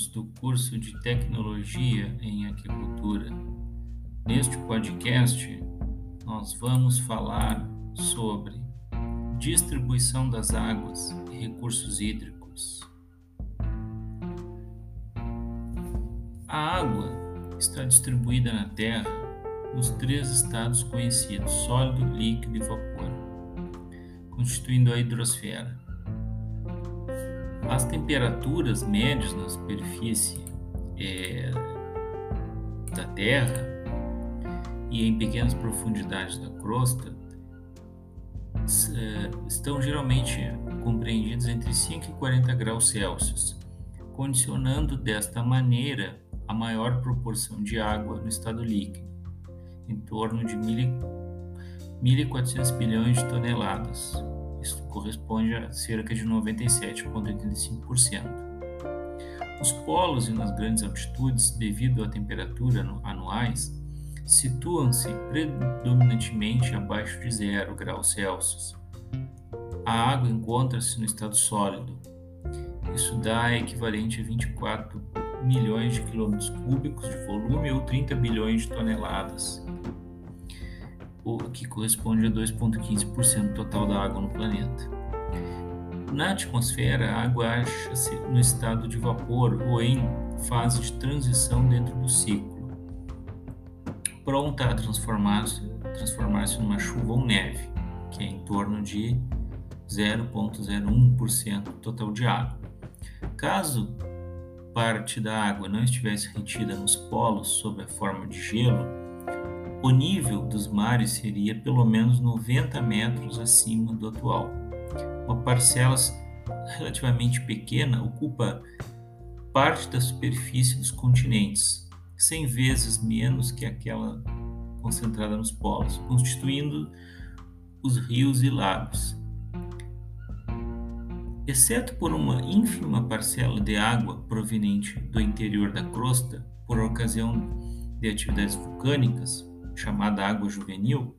Alunos do curso de Tecnologia em Agricultura. Neste podcast, nós vamos falar sobre distribuição das águas e recursos hídricos. A água está distribuída na Terra nos três estados conhecidos: sólido, líquido e vapor, constituindo a hidrosfera. As temperaturas médias na superfície é, da Terra e em pequenas profundidades da crosta é, estão geralmente compreendidos entre 5 e 40 graus Celsius, condicionando desta maneira a maior proporção de água no estado líquido, em torno de 1.400 bilhões de toneladas, isso corresponde a cerca de 97,85%. Os polos e nas grandes altitudes, devido à temperatura anuais, situam-se predominantemente abaixo de 0 graus Celsius. A água encontra-se no estado sólido. Isso dá equivalente a 24 milhões de quilômetros cúbicos de volume ou 30 bilhões de toneladas o que corresponde a 2,15% total da água no planeta. Na atmosfera, a água acha-se no estado de vapor ou em fase de transição dentro do ciclo, pronta a transformar-se transformar numa chuva ou neve, que é em torno de 0,01% total de água. Caso parte da água não estivesse retida nos polos sob a forma de gelo, o nível dos mares seria pelo menos 90 metros acima do atual. Uma parcela relativamente pequena ocupa parte da superfície dos continentes, 100 vezes menos que aquela concentrada nos polos, constituindo os rios e lagos. Exceto por uma ínfima parcela de água proveniente do interior da crosta, por ocasião de atividades vulcânicas, chamada água juvenil,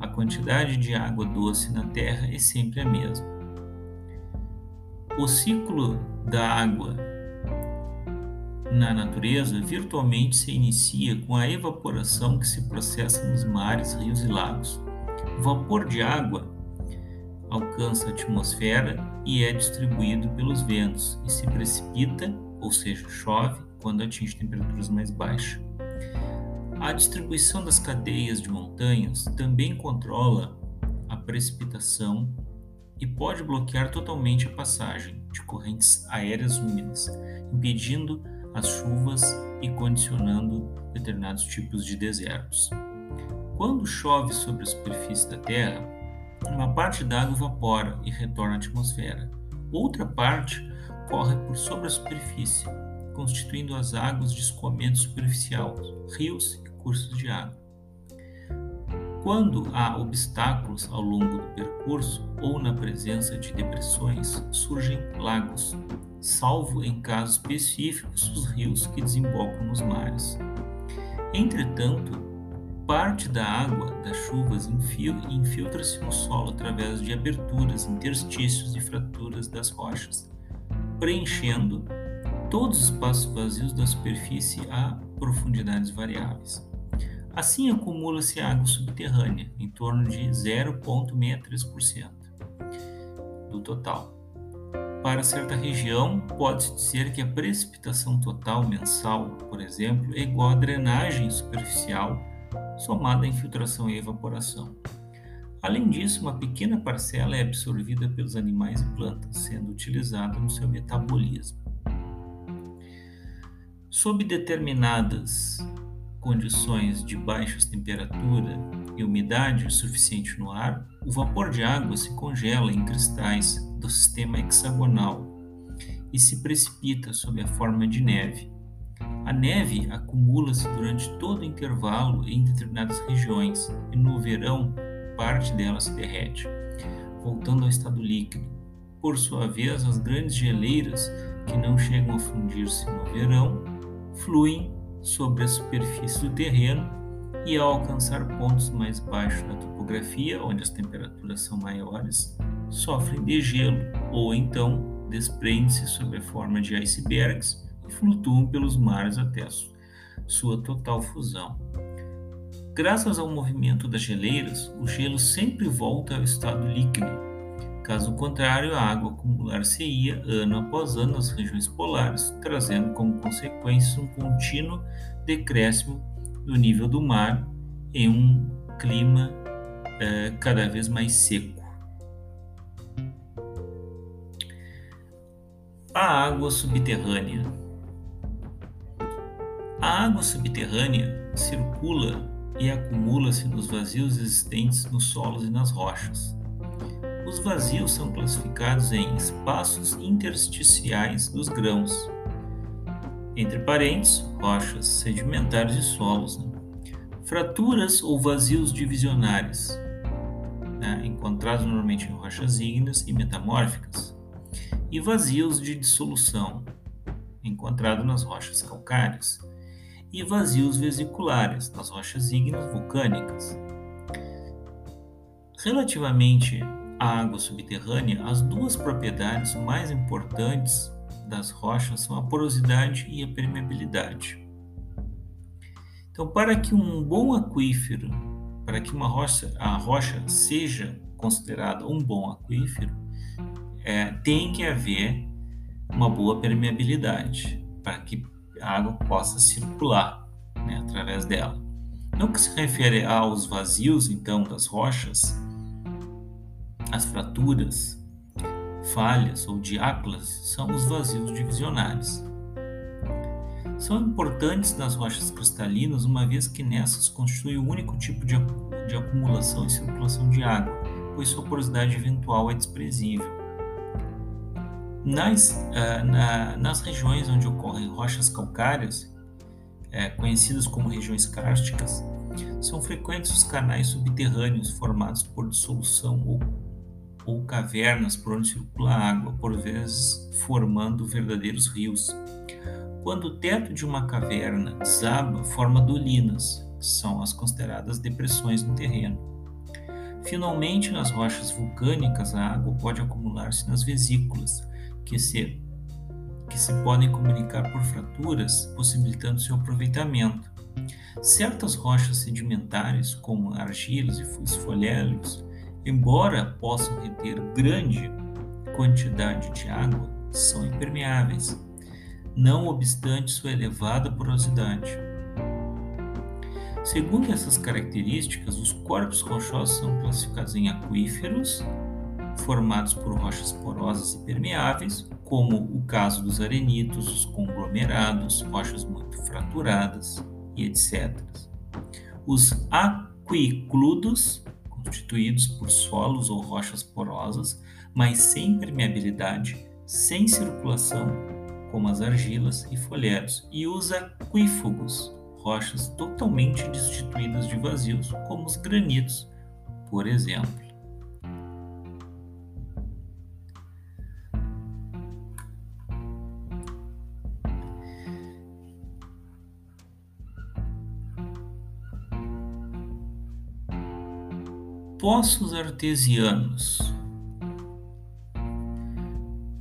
a quantidade de água doce na Terra é sempre a mesma. O ciclo da água na natureza virtualmente se inicia com a evaporação que se processa nos mares, rios e lagos. O vapor de água alcança a atmosfera e é distribuído pelos ventos e se precipita, ou seja, chove, quando atinge temperaturas mais baixas. A distribuição das cadeias de montanhas também controla a precipitação e pode bloquear totalmente a passagem de correntes aéreas úmidas, impedindo as chuvas e condicionando determinados tipos de desertos. Quando chove sobre a superfície da Terra, uma parte da água evapora e retorna à atmosfera. Outra parte corre por sobre a superfície, constituindo as águas de escoamento superficial, rios e cursos de água. Quando há obstáculos ao longo do percurso ou na presença de depressões, surgem lagos, salvo em casos específicos os rios que desembocam nos mares. Entretanto, parte da água das chuvas infiltra-se no solo através de aberturas, interstícios e fraturas das rochas, preenchendo todos os espaços vazios da superfície a profundidades variáveis. Assim, acumula-se água subterrânea, em torno de 0,63% do total. Para certa região, pode-se dizer que a precipitação total mensal, por exemplo, é igual à drenagem superficial somada à infiltração e evaporação. Além disso, uma pequena parcela é absorvida pelos animais e plantas, sendo utilizada no seu metabolismo. Sob determinadas condições de baixa temperatura e umidade suficiente no ar, o vapor de água se congela em cristais do sistema hexagonal e se precipita sob a forma de neve. A neve acumula-se durante todo o intervalo em determinadas regiões e no verão parte dela se derrete, voltando ao estado líquido. Por sua vez, as grandes geleiras, que não chegam a fundir-se no verão, fluem sobre a superfície do terreno e ao alcançar pontos mais baixos na topografia, onde as temperaturas são maiores, sofrem de gelo ou então desprende-se sob a forma de icebergs e flutuam pelos mares até sua total fusão. Graças ao movimento das geleiras, o gelo sempre volta ao estado líquido. Caso contrário, a água acumular-se-ia ano após ano nas regiões polares, trazendo como consequência um contínuo decréscimo do nível do mar em um clima eh, cada vez mais seco. A água subterrânea. A água subterrânea circula e acumula-se nos vazios existentes nos solos e nas rochas. Os vazios são classificados em espaços intersticiais dos grãos, entre parênteses, rochas sedimentares e solos, né? fraturas ou vazios divisionários, né? encontrados normalmente em rochas ígneas e metamórficas e vazios de dissolução, encontrado nas rochas calcárias, e vazios vesiculares nas rochas ígneas vulcânicas. Relativamente água subterrânea, as duas propriedades mais importantes das rochas são a porosidade e a permeabilidade. Então, para que um bom aquífero, para que uma rocha, a rocha seja considerada um bom aquífero, é, tem que haver uma boa permeabilidade para que a água possa circular né, através dela. No que se refere aos vazios, então, das rochas, as fraturas, falhas ou diácolas são os vazios divisionários. São importantes nas rochas cristalinas, uma vez que nessas constitui o único tipo de, de acumulação e circulação de água, pois sua porosidade eventual é desprezível. Nas, uh, na, nas regiões onde ocorrem rochas calcárias, é, conhecidas como regiões kársticas, são frequentes os canais subterrâneos formados por dissolução ou, ou cavernas por onde circula água, por vezes formando verdadeiros rios. Quando o teto de uma caverna desaba, forma dolinas, que são as consideradas depressões no terreno. Finalmente, nas rochas vulcânicas, a água pode acumular-se nas vesículas, que se, que se podem comunicar por fraturas, possibilitando seu aproveitamento. Certas rochas sedimentares, como argilas e esfolhélios, embora possam reter grande quantidade de água, são impermeáveis, não obstante sua elevada porosidade. Segundo essas características, os corpos rochosos são classificados em aquíferos, formados por rochas porosas e permeáveis, como o caso dos arenitos, os conglomerados, rochas muito fraturadas e etc. Os aquicludos, constituídos por solos ou rochas porosas, mas sem permeabilidade, sem circulação, como as argilas e folheros, e os aquífugos, rochas totalmente destituídas de vazios, como os granitos, por exemplo. Poços artesianos.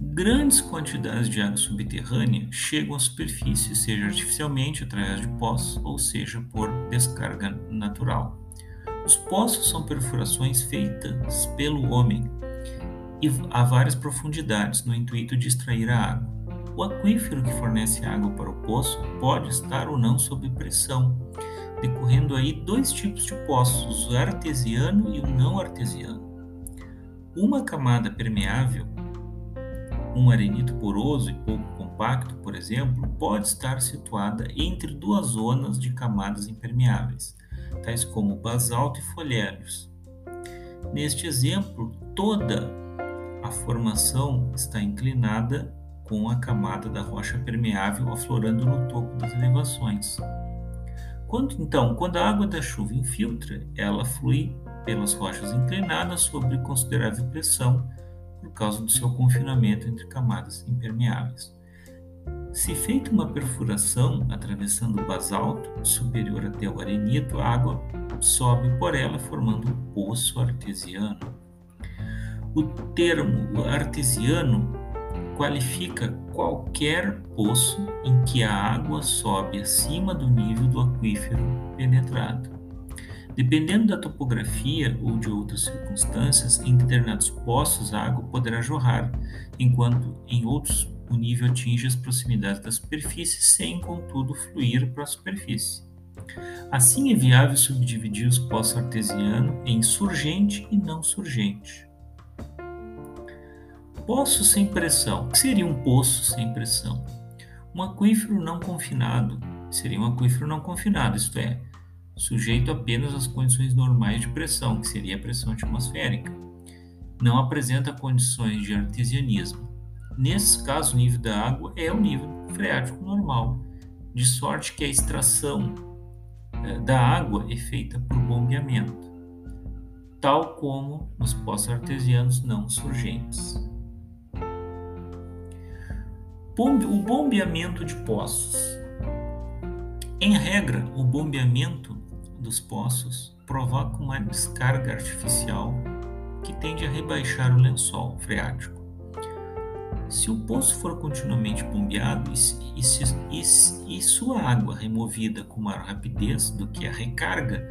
Grandes quantidades de água subterrânea chegam à superfície, seja artificialmente através de poços, ou seja por descarga natural. Os poços são perfurações feitas pelo homem e a várias profundidades no intuito de extrair a água. O aquífero que fornece água para o poço pode estar ou não sob pressão, decorrendo aí dois tipos de poços, o artesiano e o não artesiano. Uma camada permeável, um arenito poroso e pouco compacto, por exemplo, pode estar situada entre duas zonas de camadas impermeáveis, tais como basalto e folhélios. Neste exemplo, toda a formação está inclinada com a camada da rocha permeável aflorando no topo das elevações. Quando, então, quando a água da chuva infiltra, ela flui pelas rochas inclinadas sob considerável pressão por causa do seu confinamento entre camadas impermeáveis. Se feita uma perfuração atravessando o basalto superior até o arenito, a água sobe por ela formando um poço artesiano. O termo artesiano qualifica qualquer poço em que a água sobe acima do nível do aquífero penetrado. Dependendo da topografia ou de outras circunstâncias, em determinados poços a água poderá jorrar, enquanto em outros o nível atinge as proximidades da superfície sem, contudo, fluir para a superfície. Assim é viável subdividir os poços artesianos em surgente e não surgente. Poço sem pressão. O que seria um poço sem pressão? Um aquífero não confinado seria um aquífero não confinado, isto é, sujeito apenas às condições normais de pressão, que seria a pressão atmosférica. Não apresenta condições de artesianismo. Nesse caso, o nível da água é o nível freático normal, de sorte que a extração eh, da água é feita por bombeamento, tal como nos poços artesianos não surgentes. O bombeamento de poços. Em regra, o bombeamento dos poços provoca uma descarga artificial que tende a rebaixar o lençol freático. Se o poço for continuamente bombeado e, e, e, e sua água removida com maior rapidez do que a recarga,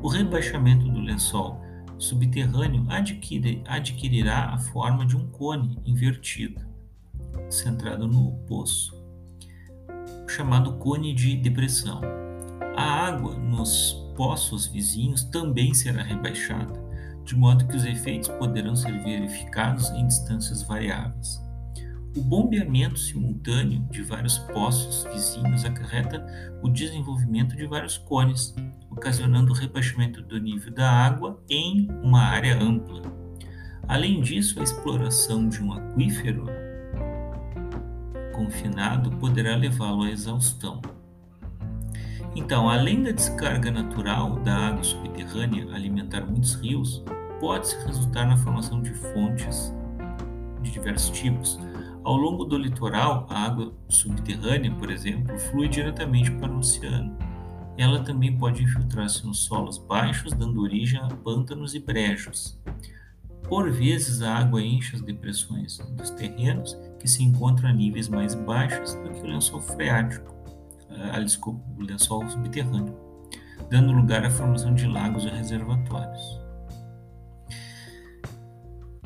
o rebaixamento do lençol subterrâneo adquire, adquirirá a forma de um cone invertido centrado no poço, chamado cone de depressão. A água nos poços vizinhos também será rebaixada, de modo que os efeitos poderão ser verificados em distâncias variáveis. O bombeamento simultâneo de vários poços vizinhos acarreta o desenvolvimento de vários cones, ocasionando o rebaixamento do nível da água em uma área ampla. Além disso, a exploração de um aquífero confinado poderá levá-lo à exaustão. Então, além da descarga natural da água subterrânea alimentar muitos rios, pode-se resultar na formação de fontes de diversos tipos. Ao longo do litoral, a água subterrânea, por exemplo, flui diretamente para o oceano. Ela também pode infiltrar-se nos solos baixos, dando origem a pântanos e brejos. Por vezes, a água enche as depressões dos terrenos que se encontram a níveis mais baixos do que o lençol freático, ah, desculpa, o lençol subterrâneo, dando lugar à formação de lagos e reservatórios.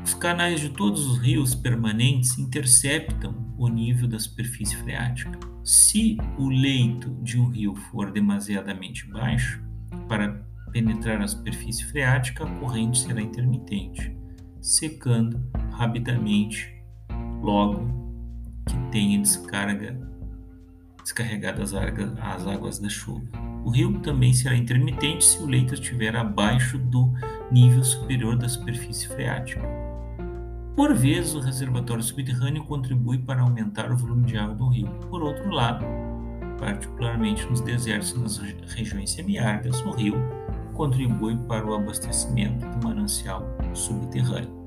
Os canais de todos os rios permanentes interceptam o nível da superfície freática. Se o leito de um rio for demasiadamente baixo para penetrar a superfície freática, a corrente será intermitente secando rapidamente logo que tenha descarga, descarregado as, as águas da chuva. O rio também será intermitente se o leito estiver abaixo do nível superior da superfície freática. Por vezes, o reservatório subterrâneo contribui para aumentar o volume de água do rio. Por outro lado, particularmente nos desertos e nas regiões semiáridas, o rio contribui para o abastecimento do manancial subterrâneo.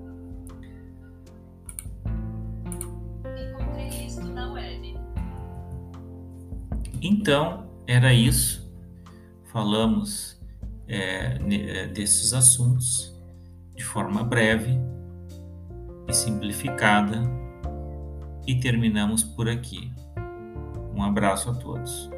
Então, era isso. Falamos é, é, desses assuntos de forma breve e simplificada e terminamos por aqui. Um abraço a todos.